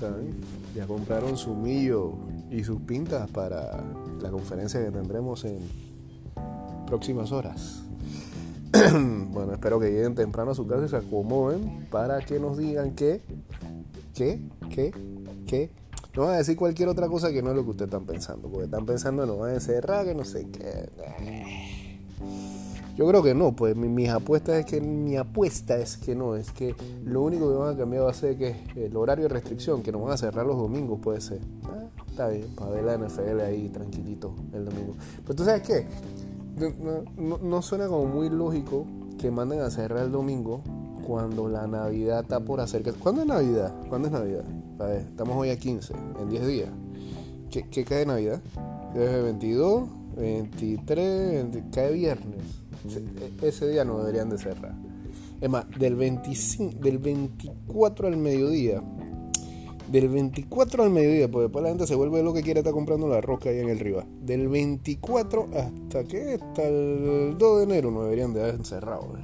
están? Ya compraron su millo y sus pintas para la conferencia que tendremos en próximas horas. bueno, espero que lleguen temprano a su casa y se acomoden para que nos digan que, que, que, que. No van a decir cualquier otra cosa que no es lo que ustedes están pensando. Porque están pensando, no van a encerrar, que no sé qué. Yo creo que no, pues mi, mis apuestas es que mi apuesta es que no, es que lo único que van a cambiar va a ser que el horario de restricción, que nos van a cerrar los domingos, puede ser. Ah, está bien, para ver la NFL ahí tranquilito el domingo. Pero tú sabes qué, no, no, suena como muy lógico que manden a cerrar el domingo cuando la Navidad está por acercar. ¿Cuándo es Navidad? ¿Cuándo es Navidad? A ver, estamos hoy a 15, en 10 días. ¿Qué, qué cae Navidad? ¿Es 22, 23, cae viernes. E, ese día no deberían de cerrar. Es más, del, 25, del 24 al mediodía, del 24 al mediodía, porque después la gente se vuelve lo que quiere estar comprando la rosca ahí en el Riva. Del 24 hasta que hasta el 2 de enero no deberían de haber encerrado.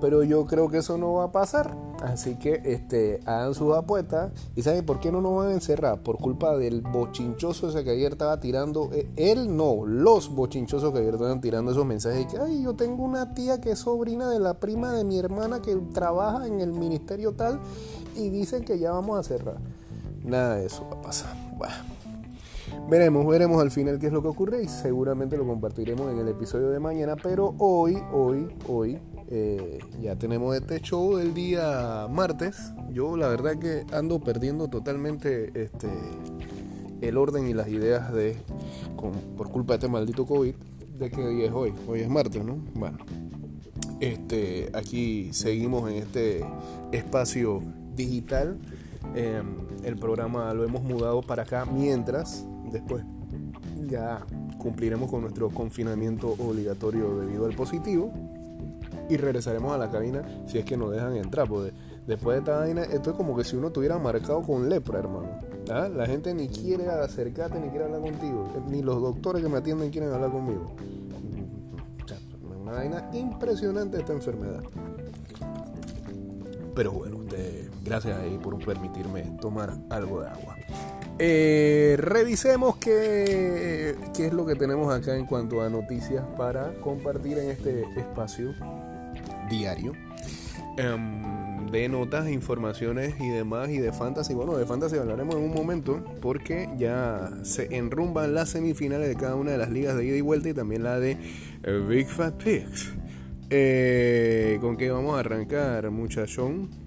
Pero yo creo que eso no va a pasar. Así que este, hagan sus apuestas. ¿Y saben por qué no nos van a encerrar? Por culpa del bochinchoso ese que ayer estaba tirando. Eh, él no, los bochinchosos que ayer estaban tirando esos mensajes. Que, ay, yo tengo una tía que es sobrina de la prima de mi hermana que trabaja en el ministerio tal. Y dicen que ya vamos a cerrar. Nada de eso va a pasar. Bueno. Veremos, veremos al final qué es lo que ocurre y seguramente lo compartiremos en el episodio de mañana. Pero hoy, hoy, hoy, eh, ya tenemos este show del día martes. Yo la verdad que ando perdiendo totalmente este, el orden y las ideas de, por culpa de este maldito COVID, de qué día es hoy. Hoy es martes, ¿no? Bueno, este, aquí seguimos en este espacio digital. Em, el programa lo hemos mudado para acá mientras después ya cumpliremos con nuestro confinamiento obligatorio debido al positivo y regresaremos a la cabina si es que nos dejan entrar. Después de esta vaina, esto es como que si uno estuviera marcado con lepra, hermano. ¿Ah? La gente ni quiere acercarte ni quiere hablar contigo. Ni los doctores que me atienden quieren hablar conmigo. una vaina impresionante esta enfermedad. Pero bueno, gracias ahí por permitirme tomar algo de agua. Eh, revisemos qué, qué es lo que tenemos acá en cuanto a noticias para compartir en este espacio diario em, de notas, informaciones y demás y de fantasy. Bueno, de fantasy hablaremos en un momento porque ya se enrumban las semifinales de cada una de las ligas de ida y vuelta y también la de eh, Big Fat Pigs. Eh, ¿Con qué vamos a arrancar, muchachón?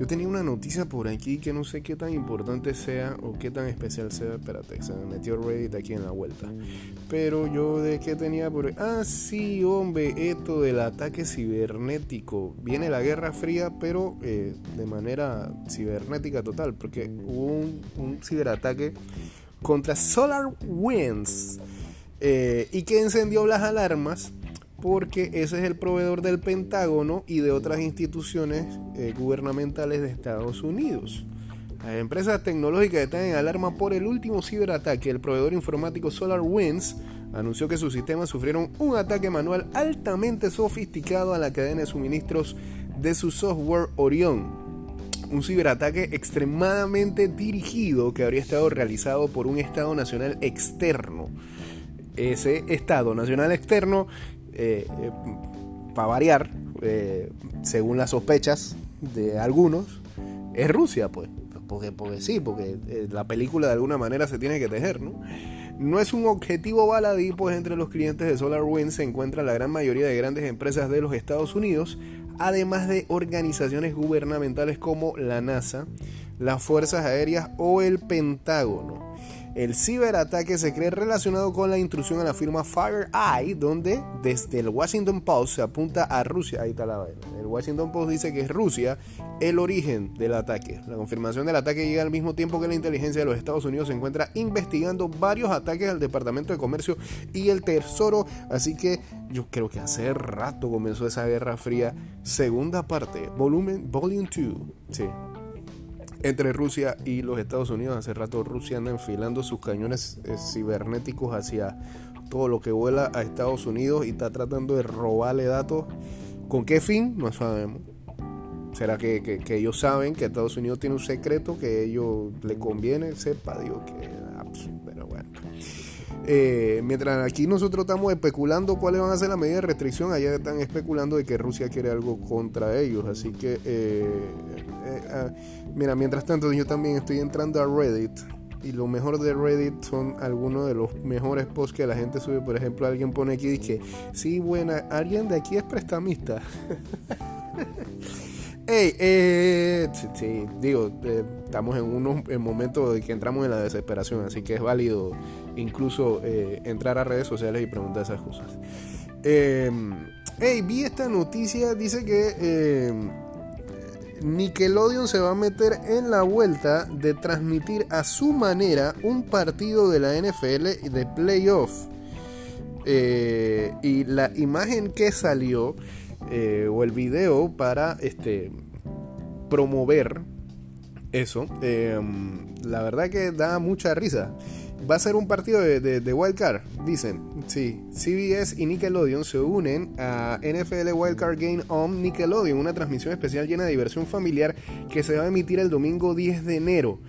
Yo tenía una noticia por aquí que no sé qué tan importante sea o qué tan especial sea. Espérate, se me metió Reddit aquí en la vuelta. Pero yo de qué tenía por Ah, sí, hombre, esto del ataque cibernético. Viene la Guerra Fría, pero eh, de manera cibernética total, porque hubo un, ciberataque contra Solar Winds eh, y que encendió las alarmas porque ese es el proveedor del Pentágono y de otras instituciones eh, gubernamentales de Estados Unidos. Las empresas tecnológicas están en alarma por el último ciberataque. El proveedor informático SolarWinds anunció que sus sistemas sufrieron un ataque manual altamente sofisticado a la cadena de suministros de su software Orion. Un ciberataque extremadamente dirigido que habría estado realizado por un Estado Nacional externo. Ese Estado Nacional externo eh, eh, para variar, eh, según las sospechas de algunos, es Rusia, pues. Porque, porque sí, porque la película de alguna manera se tiene que tejer, ¿no? No es un objetivo baladí, pues entre los clientes de SolarWinds se encuentra la gran mayoría de grandes empresas de los Estados Unidos, además de organizaciones gubernamentales como la NASA, las Fuerzas Aéreas o el Pentágono. El ciberataque se cree relacionado con la intrusión a la firma FireEye, donde desde el Washington Post se apunta a Rusia. Ahí está la vaina. El Washington Post dice que es Rusia el origen del ataque. La confirmación del ataque llega al mismo tiempo que la inteligencia de los Estados Unidos se encuentra investigando varios ataques al Departamento de Comercio y el Tesoro. Así que yo creo que hace rato comenzó esa guerra fría. Segunda parte, volumen, volume 2. Sí, entre Rusia y los Estados Unidos. Hace rato Rusia anda enfilando sus cañones eh, cibernéticos hacia todo lo que vuela a Estados Unidos y está tratando de robarle datos. ¿Con qué fin? No sabemos. ¿Será que, ellos saben que Estados Unidos tiene un secreto que a ellos le conviene sepa? Digo que... Eh, mientras aquí nosotros estamos especulando cuáles van a ser las medidas de restricción, allá están especulando de que Rusia quiere algo contra ellos. Así que, eh, eh, ah, mira, mientras tanto yo también estoy entrando a Reddit. Y lo mejor de Reddit son algunos de los mejores posts que la gente sube. Por ejemplo, alguien pone aquí que, sí, buena, alguien de aquí es prestamista. Hey, eh, sí, digo, eh, estamos en unos momentos de que entramos en la desesperación, así que es válido incluso eh, entrar a redes sociales y preguntar esas cosas. Em, hey, vi esta noticia, dice que em, Nickelodeon se va a meter en la vuelta de transmitir a su manera un partido de la NFL de playoff. y la imagen que salió eh, o el video para este, promover eso. Em, la verdad que da mucha risa. Va a ser un partido de, de, Wildcard, dicen. Sí, CBS y Nickelodeon se unen a NFL Wildcard Game on Nickelodeon, una transmisión especial llena de diversión familiar que se va a emitir el domingo 10 de enero.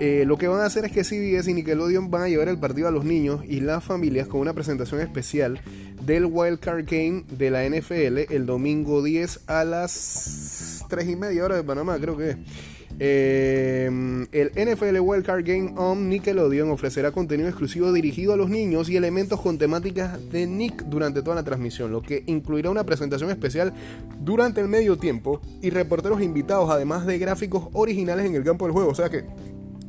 Eh, lo que van a hacer es que CBS y Nickelodeon van a llevar el partido a los niños y las familias con una presentación especial del Wild Card Game de la NFL el domingo 10 a las 3 y media hora de Panamá, creo que es. Eh, el NFL Wild Card Game on Nickelodeon ofrecerá contenido exclusivo dirigido a los niños y elementos con temáticas de Nick durante toda la transmisión, lo que incluirá una presentación especial durante el medio tiempo y reporteros invitados, además de gráficos originales en el campo del juego. O sea que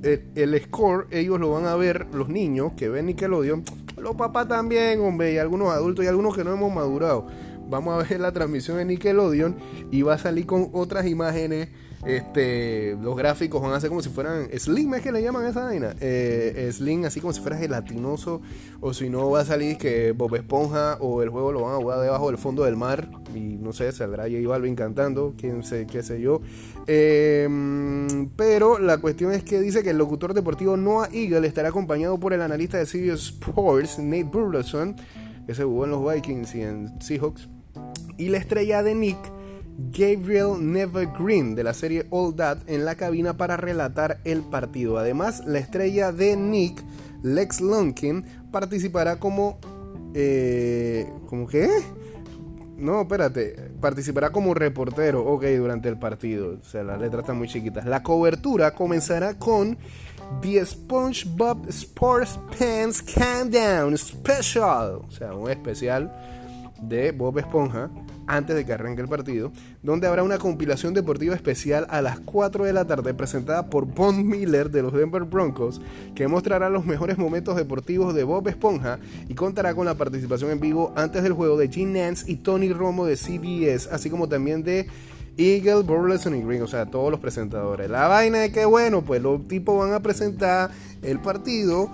el, score, ellos lo van a ver, los niños que ven Nickelodeon, los papás también, hombre, y algunos adultos y algunos que no hemos madurado. Vamos a ver la transmisión de Nickelodeon y va a salir con otras imágenes este, los gráficos van a ser como si fueran Slim, es que le llaman esa vaina. Eh, slim, así como si fuera gelatinoso. O si no, va a salir que Bob Esponja o el juego lo van a jugar debajo del fondo del mar. Y no sé, saldrá J Balvin cantando, quién sé, qué sé yo. Em, pero la cuestión es que dice que el locutor deportivo Noah Eagle estará acompañado por el analista de CBS Sports, Nate Burleson, que se jugó en los Vikings y en Seahawks. Y la estrella de Nick Gabriel Nevergreen de la serie All That en la cabina para relatar el partido. Además, la estrella de Nick, Lex Lunkin, participará como... Eh, ¿Cómo qué? No, espérate. Participará como reportero, ok, durante el partido. O sea, las letras están muy chiquitas. La cobertura comenzará con The SpongeBob Sports Pants Countdown Special. O sea, un especial de Bob Esponja antes de que arranque el partido, donde habrá una compilación deportiva especial a las 4 de la tarde presentada por Bond Miller de los Denver Broncos, que mostrará los mejores momentos deportivos de Bob Esponja y contará con la participación en vivo antes del juego de Gene Nance y Tony Romo de CBS, así como también de Eagle, Burleson y Green, o sea, todos los presentadores. La vaina de que, bueno, pues los tipos van a presentar el partido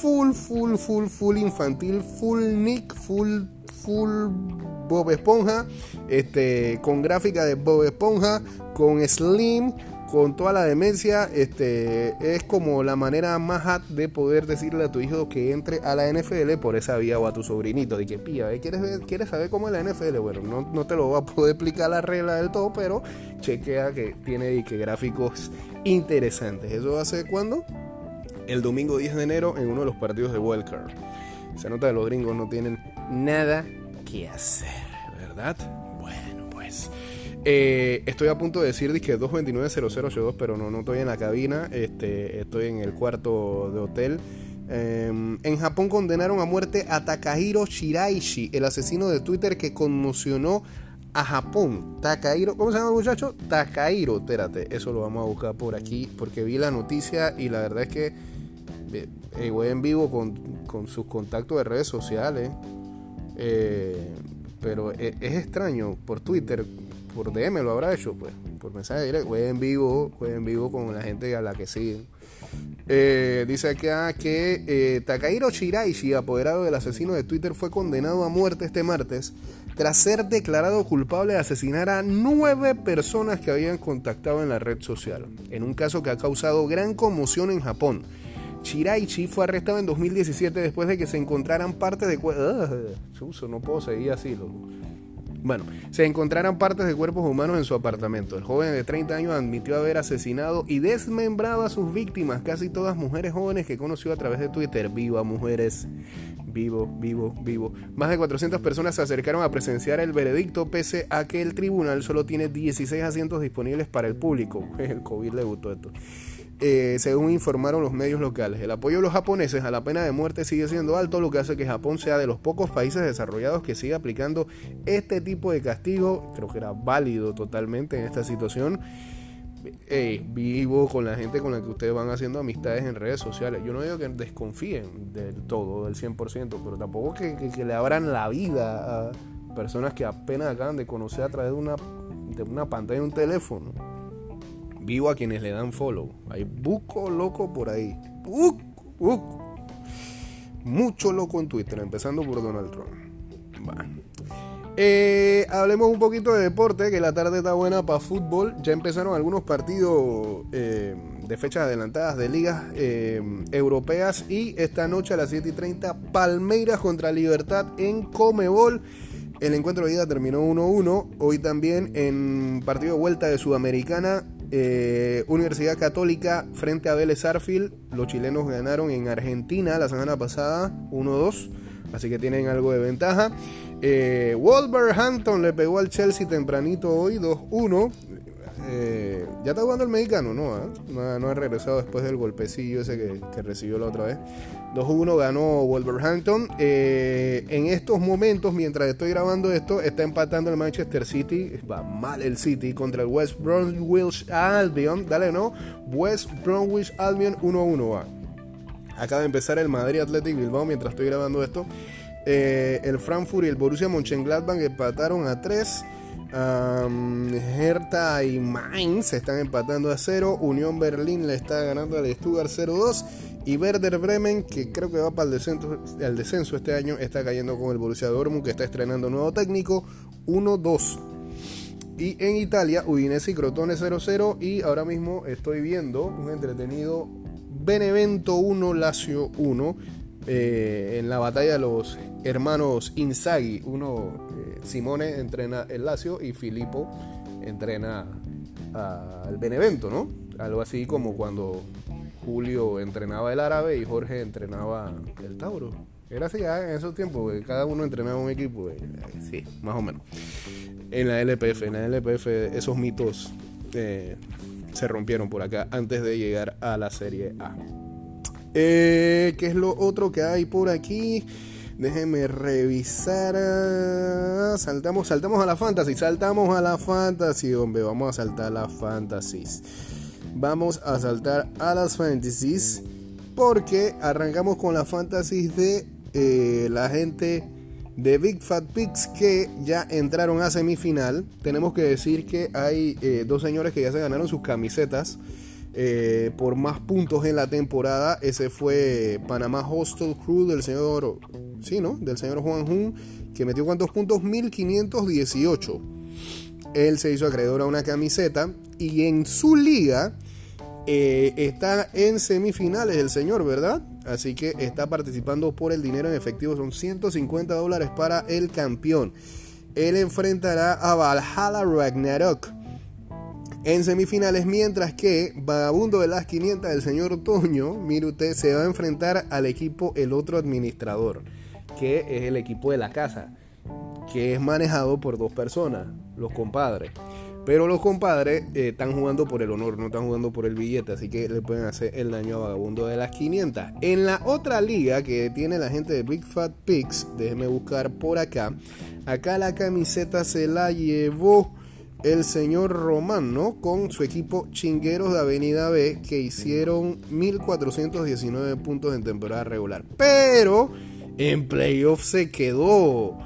full, full, full, full infantil, full Nick, full, full Bob Esponja, este, con gráfica de Bob Esponja, con Slim, con toda la demencia, este, es como la manera más hot de poder decirle a tu hijo que entre a la NFL por esa vía o a tu sobrinito. De que, pilla, ¿quieres, ¿quieres saber cómo es la NFL? Bueno, no, no te lo voy a poder explicar la regla del todo, pero chequea que tiene y que gráficos interesantes. ¿Eso va ser cuándo? El domingo 10 de enero en uno de los partidos de Wildcard. Se nota que los gringos no tienen nada hacer, ¿verdad? Bueno, pues. Eh, estoy a punto de decir que 229-0082, pero no, estoy en la cabina. Este, estoy en el cuarto de hotel. Em, en Japón condenaron a muerte a Takahiro Shiraishi, el asesino de Twitter que conmocionó a Japón. Takahiro, ¿cómo se llama el muchacho? Takahiro, espérate, eso lo vamos a buscar por aquí porque vi la noticia y la verdad es que eh, voy en vivo con, con sus contactos de redes sociales. Eh, pero e, es, extraño, por Twitter, por DM lo habrá hecho, pues, por mensaje directo, juega en vivo, juega en vivo con la gente a la que siguen. Eh, dice acá que eh, Takahiro Shiraishi, apoderado del asesino de Twitter, fue condenado a muerte este martes tras ser declarado culpable de asesinar a nueve personas que habían contactado en la red social, en un caso que ha causado gran conmoción en Japón. Shiraishi fue arrestado en 2017 después de que se encontraran parte de... Uh, no puedo seguir así, Bueno, se encontraron partes de cuerpos humanos en su apartamento. El joven de 30 años admitió haber asesinado y desmembrado a sus víctimas, casi todas mujeres jóvenes que conoció a través de Twitter. Viva mujeres, vivo, vivo, vivo. Más de 400 personas se acercaron a presenciar el veredicto pese a que el tribunal solo tiene 16 asientos disponibles para el público. El COVID le gustó esto. Eh, según informaron los medios locales. El apoyo de los japoneses a la pena de muerte sigue siendo alto, lo que hace que Japón sea de los pocos países desarrollados que sigue aplicando este tipo de castigo. Creo que era válido totalmente en esta situación. vivo con la gente con la que ustedes van haciendo amistades en redes sociales. Yo no digo que desconfíen del todo, del 100%, pero tampoco que, que, le abran la vida a personas que apenas acaban de conocer a través de una, de una pantalla de un teléfono. Vivo a quienes le dan follow. Hay buco loco por ahí. Mucho loco en Twitter, empezando por Donald Trump. Eh, hablemos un poquito de deporte, que la tarde está buena para fútbol. Ya empezaron algunos partidos eh, de fechas adelantadas de ligas eh, europeas. Y esta noche a las 7 y 30, Palmeiras contra Libertad en Comebol. El encuentro de ida terminó 1-1. Hoy también en partido de vuelta de Sudamericana, eh, Universidad Católica frente a Vélez Arfield. Los chilenos ganaron en Argentina la semana pasada 1-2, así que tienen algo de ventaja. Eh, Wolverhampton le pegó al Chelsea tempranito hoy 2-1. Eh, ya está jugando el mexicano, ¿no? ¿Ah? ¿no? ha regresado después del golpecillo ese que, recibió la otra vez. 2-1 ganó Wolverhampton. Eh, en estos momentos, mientras estoy grabando esto, está empatando el Manchester City. Va mal el City contra el West Bromwich Albion. Dale, ¿no? West Bromwich Albion 1-1 va. Acaba de empezar el Madrid Athletic Bilbao mientras estoy grabando esto. Eh, el Frankfurt y el Borussia Mönchengladbach empataron a 3. Hertha y Mainz están empatando a 0. Unión Berlín le está ganando al Stuttgart 0-2. Y Werder Bremen, que creo que va para el descenso, el descenso este año, está cayendo con el Borussia Dortmund, que está estrenando nuevo técnico 1-2. Y en Italia, Udinese y Crotone 0-0. Y ahora mismo estoy viendo un entretenido Benevento 1, Lazio 1. Eh, en la batalla los hermanos Inzaghi, uno eh, Simone entrena el Lazio y Filippo entrena al Benevento, ¿no? Algo así como cuando Julio entrenaba el árabe y Jorge entrenaba el Tauro. Era así en esos tiempos, cada uno entrenaba un equipo, eh, sí, más o menos. En la LPF, en la LPF esos mitos se rompieron por acá antes de llegar a la Serie A. Eh, ¿Qué es lo otro que hay por aquí? Déjenme revisar. Saltamos, saltamos a la fantasy. Saltamos a la fantasy, hombre. Vamos a saltar a las fantasies. Vamos a saltar a las fantasies. Porque arrancamos con la fantasy de eh, la gente de Big Fat Pigs que ya entraron a semifinal. Tenemos que decir que hay eh, dos señores que ya se ganaron sus camisetas eh, por más puntos en la temporada. Ese fue Panamá Hostel Crew del señor, sí, ¿no? Del señor Juan Jun, que metió cuántos puntos? 1518. Él se hizo acreedor a una camiseta y en su liga eh, está en semifinales el señor, ¿verdad? Así que está participando por el dinero en efectivo. Son 150 dólares para el campeón. Él enfrentará a Valhalla Ragnarok en semifinales, mientras que Vagabundo de las 500 del señor Toño, mire usted, se va a enfrentar al equipo El Otro Administrador, que es el equipo de la casa, que es manejado por dos personas, los compadres. Pero los compadres eh, están jugando por el honor, no están jugando por el billete, así que le pueden hacer el daño a Vagabundo de las 500. En la otra liga que tiene la gente de Big Fat Pigs, déjeme buscar por acá. Acá la camiseta se la llevó el señor Román, ¿no? Con su equipo Chingueros de Avenida B, que hicieron 1419 puntos en temporada regular. Pero en playoff se quedó.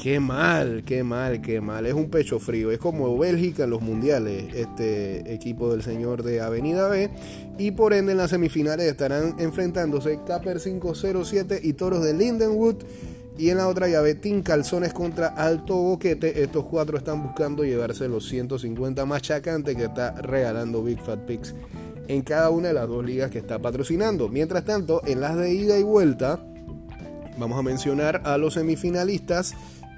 Qué mal, qué mal, qué mal. Es un pecho frío. Es como Bélgica en los mundiales, este equipo del señor de Avenida B. Y por ende en las semifinales estarán enfrentándose Caper 507 y Toros de Lindenwood y en la otra llave, Team Calzones contra Alto Boquete. Estos cuatro están buscando llevarse los 150 machacantes que está regalando Big Fat Pigs en cada una de las dos ligas que está patrocinando. Mientras tanto, en las de ida y vuelta, vamos a mencionar a los semifinalistas.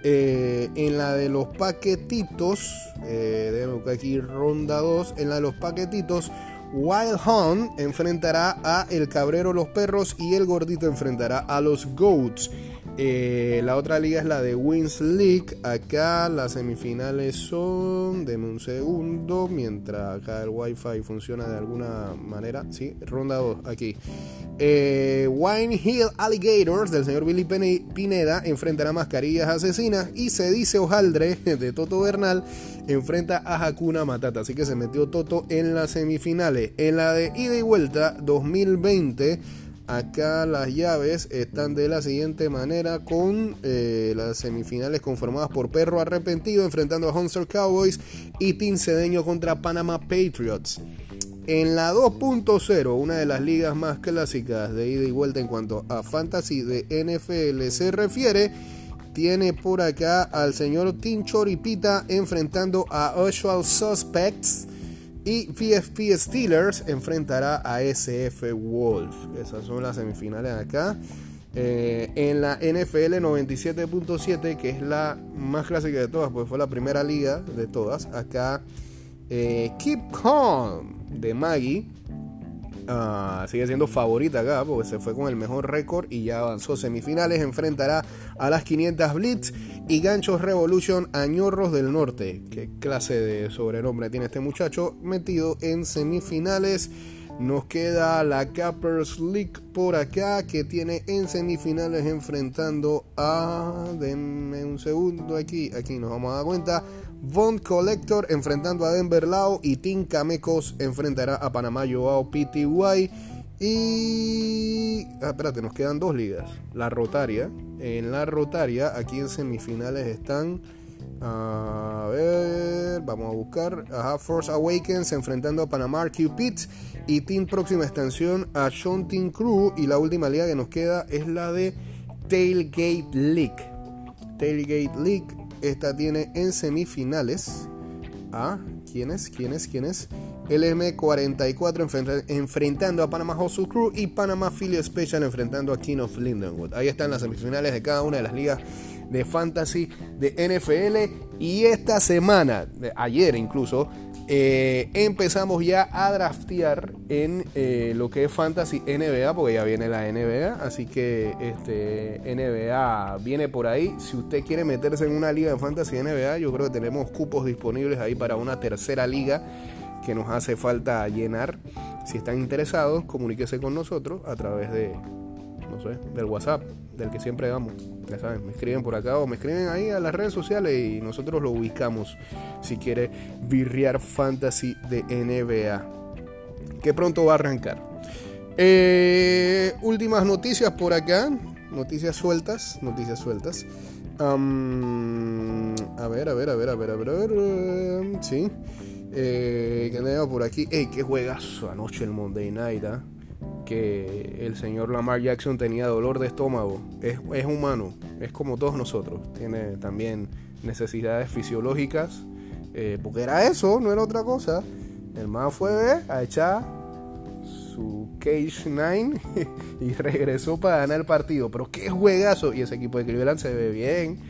Eh, en la de los paquetitos, eh, buscar aquí ronda 2. En la de los paquetitos, Wild Hunt enfrentará a El Cabrero Los Perros y El Gordito enfrentará a los Goats. Eh, la otra liga es la de Wins League. Acá las semifinales son. Deme un segundo. Mientras acá el wifi funciona de alguna manera. Sí, ronda 2 aquí. Eh, Wine Hill Alligators del señor Billy Pineda enfrentará a Mascarillas Asesinas. Y se dice Ojaldre de Toto Bernal enfrenta a Hakuna Matata. Así que se metió Toto en las semifinales. En la de ida y vuelta 2020. Acá las llaves están de la siguiente manera con eh, las semifinales conformadas por Perro Arrepentido enfrentando a Hunter Cowboys y Team Cedeño contra Panama Patriots. En la 2.0, una de las ligas más clásicas de ida y vuelta en cuanto a fantasy de NFL se refiere, tiene por acá al señor Team Choripita enfrentando a Usual Suspects y VFP Steelers enfrentará a SF Wolf. Esas son las semifinales acá. Eh, en la NFL 97.7, que es la más clásica de todas, pues fue la primera liga de todas. Acá eh, Keep Calm de Maggie Ah, sigue siendo favorita acá porque se fue con el mejor récord y ya avanzó semifinales. Enfrentará a las 500 Blitz y Ganchos Revolution Añorros del Norte. ¿Qué clase de sobrenombre tiene este muchacho? Metido en semifinales. Nos queda la Cappers League por acá que tiene en semifinales enfrentando a... Denme un segundo aquí, aquí nos vamos a dar cuenta. Von Collector enfrentando a Denver Lao y Team Camecos enfrentará a Panamá Joao PTY. Y. Ah, espérate, nos quedan dos ligas. La Rotaria. En la Rotaria, aquí en semifinales están. A ver, vamos a buscar. Ajá, Force Awakens enfrentando a Panamá Cupid y Team Próxima Extensión a Sean Team Crew. Y la última liga que nos queda es la de Tailgate League. Tailgate League esta tiene en semifinales a. ¿Quién es? ¿Quién es? ¿Quién es? LM44 enfrentando a Panama Hustle Crew y Panama Philly Special enfrentando a King of Lindenwood. Ahí están las semifinales de cada una de las ligas de fantasy de NFL. Y esta semana, ayer incluso, eh, empezamos ya a draftear en eh, lo que es Fantasy NBA, porque ya viene la NBA, así que este NBA viene por ahí. Si usted quiere meterse en una liga de Fantasy NBA, yo creo que tenemos cupos disponibles ahí para una tercera liga que nos hace falta llenar. Si están interesados, comuníquese con nosotros a través de, no sé, del WhatsApp, del que siempre damos. Ya saben, me escriben por acá o me escriben ahí a las redes sociales y nosotros lo ubicamos si quiere virrear fantasy de NBA. Que pronto va a arrancar. Eh, últimas noticias por acá. Noticias sueltas. Noticias sueltas. a ver, a ver, a ver, a ver, a ver, a ver. sí. Eh, que tengo por aquí. Ey, qué juegazo anoche el Monday Night. ¿ah? Que el señor Lamar Jackson tenía dolor de estómago. Es, humano, es como todos nosotros. Tiene también necesidades fisiológicas. Eh, porque era eso, no era otra cosa. El man fue a echar su Cage 9 y regresó para ganar el partido. Pero qué juegazo. Y ese equipo de Cleveland se ve bien.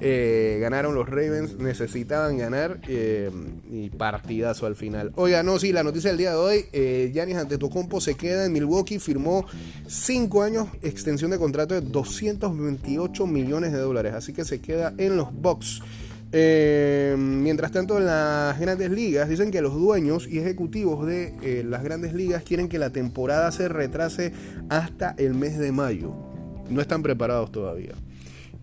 Eh, ganaron los Ravens, necesitaban ganar eh, y partidazo al final. Oiga, no, sí, la noticia del día de hoy, eh, Antetokounmpo se queda en Milwaukee, firmó 5 años, extensión de contrato de 228 millones de dólares, así que se queda en los Bucks. Eh, mientras tanto, en las grandes ligas dicen que los dueños y ejecutivos de las grandes ligas quieren que la temporada se retrase hasta el mes de mayo. No están preparados todavía.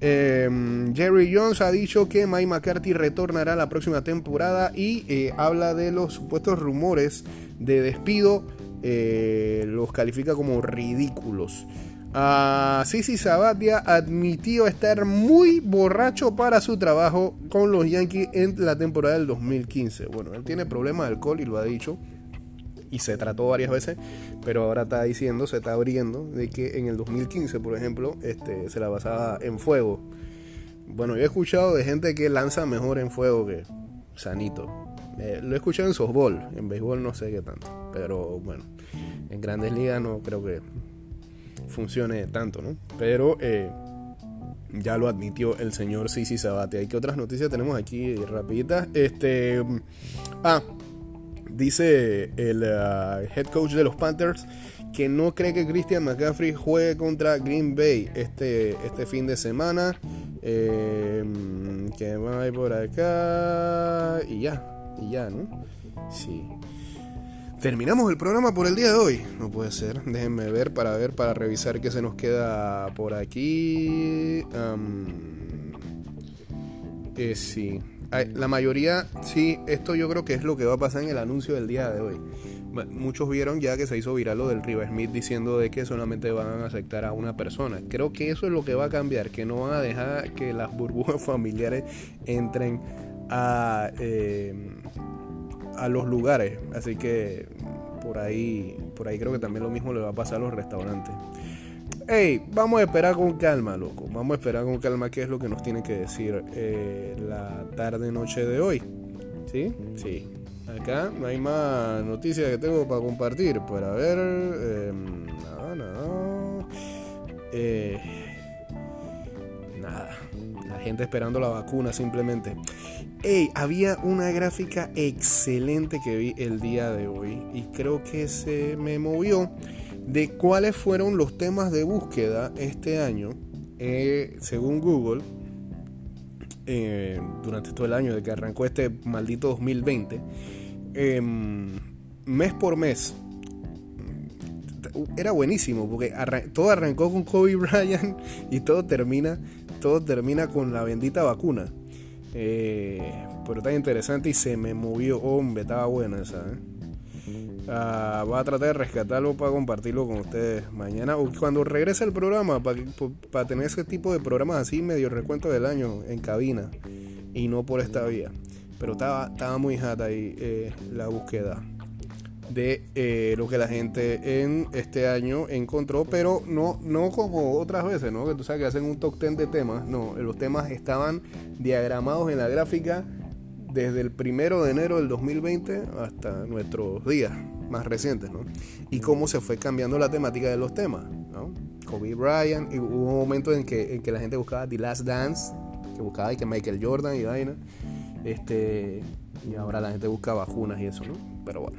Em, Jerry Jones ha dicho que Mike McCarthy retornará la próxima temporada y eh, habla de los supuestos rumores de despido. Eh, los califica como ridículos. Uh, Sisi Sabatia admitió estar muy borracho para su trabajo con los Yankees en la temporada del 2015. Bueno, él tiene problemas de alcohol y lo ha dicho y se trató varias veces, pero ahora está diciendo, se está abriendo de que en el 2015, por ejemplo, este, se la basaba en fuego. Bueno, yo he escuchado de gente que lanza mejor en fuego que Sanito. Eh, lo he escuchado en softball, en béisbol no sé qué tanto, pero bueno, en grandes ligas no creo que funcione tanto, ¿no? Pero eh, Ya lo admitió el señor Sisi Sabate. ¿Hay qué otras noticias tenemos aquí rapiditas? Este. Ah, dice el uh, head coach de los Panthers que no cree que Christian McCaffrey juegue contra Green Bay este, este fin de semana. Eh, que va a por acá. Y ya, y ya, ¿no? Sí. Terminamos el programa por el día de hoy. No puede ser. Déjenme ver para ver, para revisar qué se nos queda por aquí. eh, sí. La mayoría, sí, esto yo creo que es lo que va a pasar en el anuncio del día de hoy. Muchos vieron ya que se hizo viral lo del River Smith diciendo de que solamente van a aceptar a una persona. Creo que eso es lo que va a cambiar, que no van a dejar que las burbujas familiares entren a, eh, a los lugares. Así que por ahí, por ahí creo que también lo mismo le va a pasar a los restaurantes. Hey, vamos a esperar con calma, loco. Vamos a esperar con calma qué es lo que nos tiene que decir eh, la tarde noche de hoy. ¿Sí? Sí. Acá no hay más noticias que tengo para compartir. Para ver. Em, nada, nada. Eh, nada. La gente esperando la vacuna simplemente. Hey, había una gráfica excelente que vi el día de hoy. Y creo que se me movió de cuáles fueron los temas de búsqueda este año, eh, según Google, eh, durante todo el año de que arrancó este maldito 2020, em, mes por mes. Era buenísimo porque todo arrancó con Kobe Bryant y todo termina, todo termina con la bendita vacuna. Eh, pero está interesante y se me movió. Hombre, estaba buena esa. ¿Eh? Ah, va a tratar de rescatarlo para compartirlo con ustedes mañana o cuando regrese el programa para, tener ese tipo de programas así medio recuento del año en cabina y no por esta vía pero estaba, estaba muy hot ahí eh, la búsqueda de eh, lo que la gente en este año encontró pero no, no como otras veces ¿no? que tú sabes que hacen un top 10 de temas no, los temas estaban diagramados en la gráfica desde el primero de enero del 2020 hasta nuestros días más recientes, ¿no? Y cómo se fue cambiando la temática de los temas, ¿no? Kobe Bryant, y hubo un momento en que, en que la gente buscaba The Last Dance, que buscaba y que Michael Jordan y vaina, este, y ahora la gente busca vacunas y eso, ¿no? Pero bueno.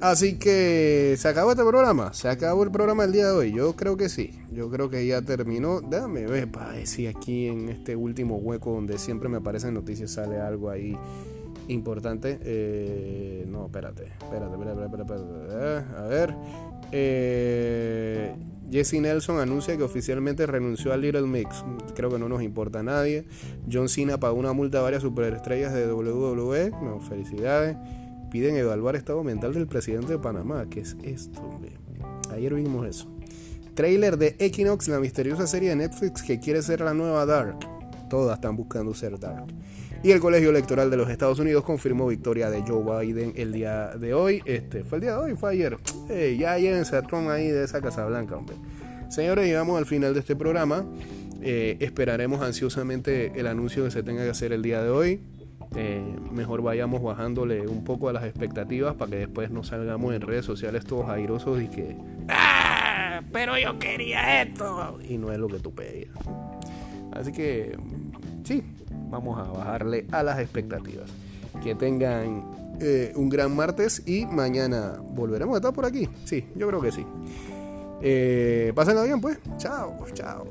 Así que se acabó este programa, se acabó el programa el día de hoy, yo creo que sí, yo creo que ya terminó, déjame ver para si aquí en este último hueco donde siempre me aparecen noticias sale algo ahí importante. Eh, no, espérate, espérate, espérate, espérate, espérate, A ver. Eh, Jesse Nelson anuncia que oficialmente renunció a Little Mix. Creo que no nos importa a nadie. John Cena pagó una multa a varias superestrellas de WWE. No, felicidades. Piden evaluar estado mental del presidente de Panamá. ¿Qué es esto? Ayer vimos eso. Trailer de Equinox, la misteriosa serie de Netflix que quiere ser la nueva Dark. Todas están buscando ser Dark. Y el Colegio Electoral de los Estados Unidos confirmó victoria de Joe Biden el día de hoy. Este, ¿Fue el día de hoy? ¿Fue ayer? ya llévense a Trump ahí de esa Casa Blanca, hombre. Señores, llegamos al final de este programa. Eh, esperaremos ansiosamente el anuncio que se tenga que hacer el día de hoy. Eh, mejor vayamos bajándole un poco a las expectativas para que después no salgamos en redes sociales todos airosos y que ¡Ah! Pero yo quería esto y no es lo que tú pedías. Así que sí, vamos a bajarle a las expectativas. Que tengan eh, un gran martes y mañana volveremos a estar por aquí. Sí, yo creo que sí. Eh, pásenla bien pues. Chao, chao.